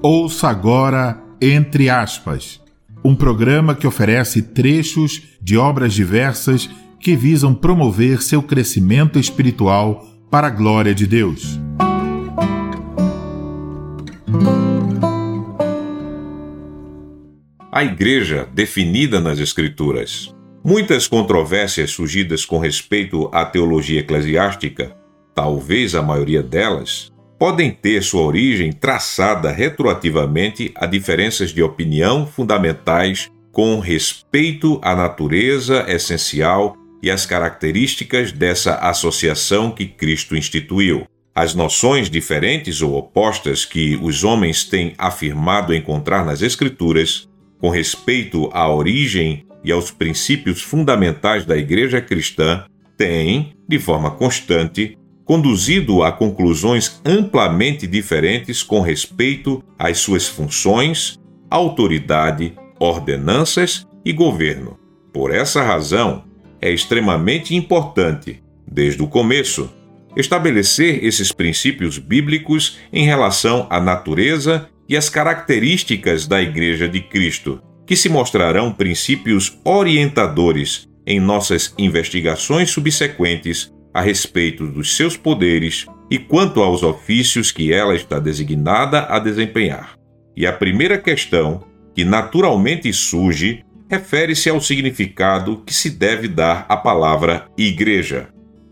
Ouça agora Entre Aspas, um programa que oferece trechos de obras diversas que visam promover seu crescimento espiritual para a glória de Deus. A Igreja definida nas Escrituras. Muitas controvérsias surgidas com respeito à teologia eclesiástica, talvez a maioria delas, podem ter sua origem traçada retroativamente a diferenças de opinião fundamentais com respeito à natureza essencial e às características dessa associação que Cristo instituiu. As noções diferentes ou opostas que os homens têm afirmado encontrar nas Escrituras com respeito à origem e aos princípios fundamentais da Igreja cristã têm, de forma constante, conduzido a conclusões amplamente diferentes com respeito às suas funções, autoridade, ordenanças e governo. Por essa razão, é extremamente importante, desde o começo, estabelecer esses princípios bíblicos em relação à natureza e às características da Igreja de Cristo, que se mostrarão princípios orientadores em nossas investigações subsequentes a respeito dos seus poderes e quanto aos ofícios que ela está designada a desempenhar. E a primeira questão, que naturalmente surge, refere-se ao significado que se deve dar à palavra igreja.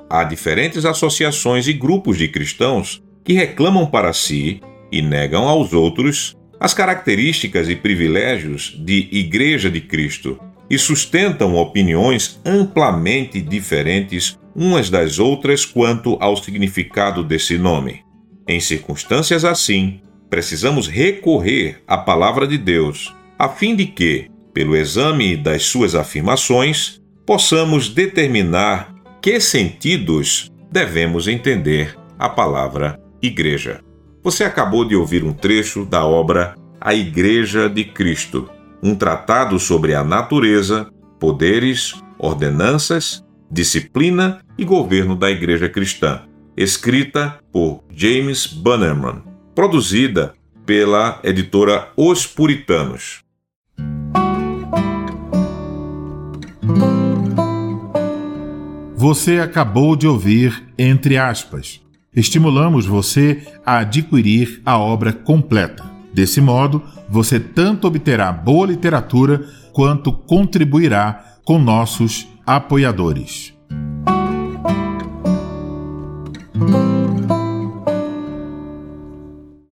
Há diferentes associações e grupos de cristãos que reclamam para si e negam aos outros as características e privilégios de Igreja de Cristo e sustentam opiniões amplamente diferentes umas das outras quanto ao significado desse nome. Em circunstâncias assim, precisamos recorrer à palavra de Deus, a fim de que, pelo exame das suas afirmações, possamos determinar que sentidos devemos entender a palavra igreja. Você acabou de ouvir um trecho da obra A Igreja de Cristo, um tratado sobre a natureza, poderes, ordenanças Disciplina e Governo da Igreja Cristã, escrita por James Bannerman, produzida pela editora Os Puritanos. Você acabou de ouvir Entre aspas. Estimulamos você a adquirir a obra completa. Desse modo, você tanto obterá boa literatura quanto contribuirá com nossos apoiadores.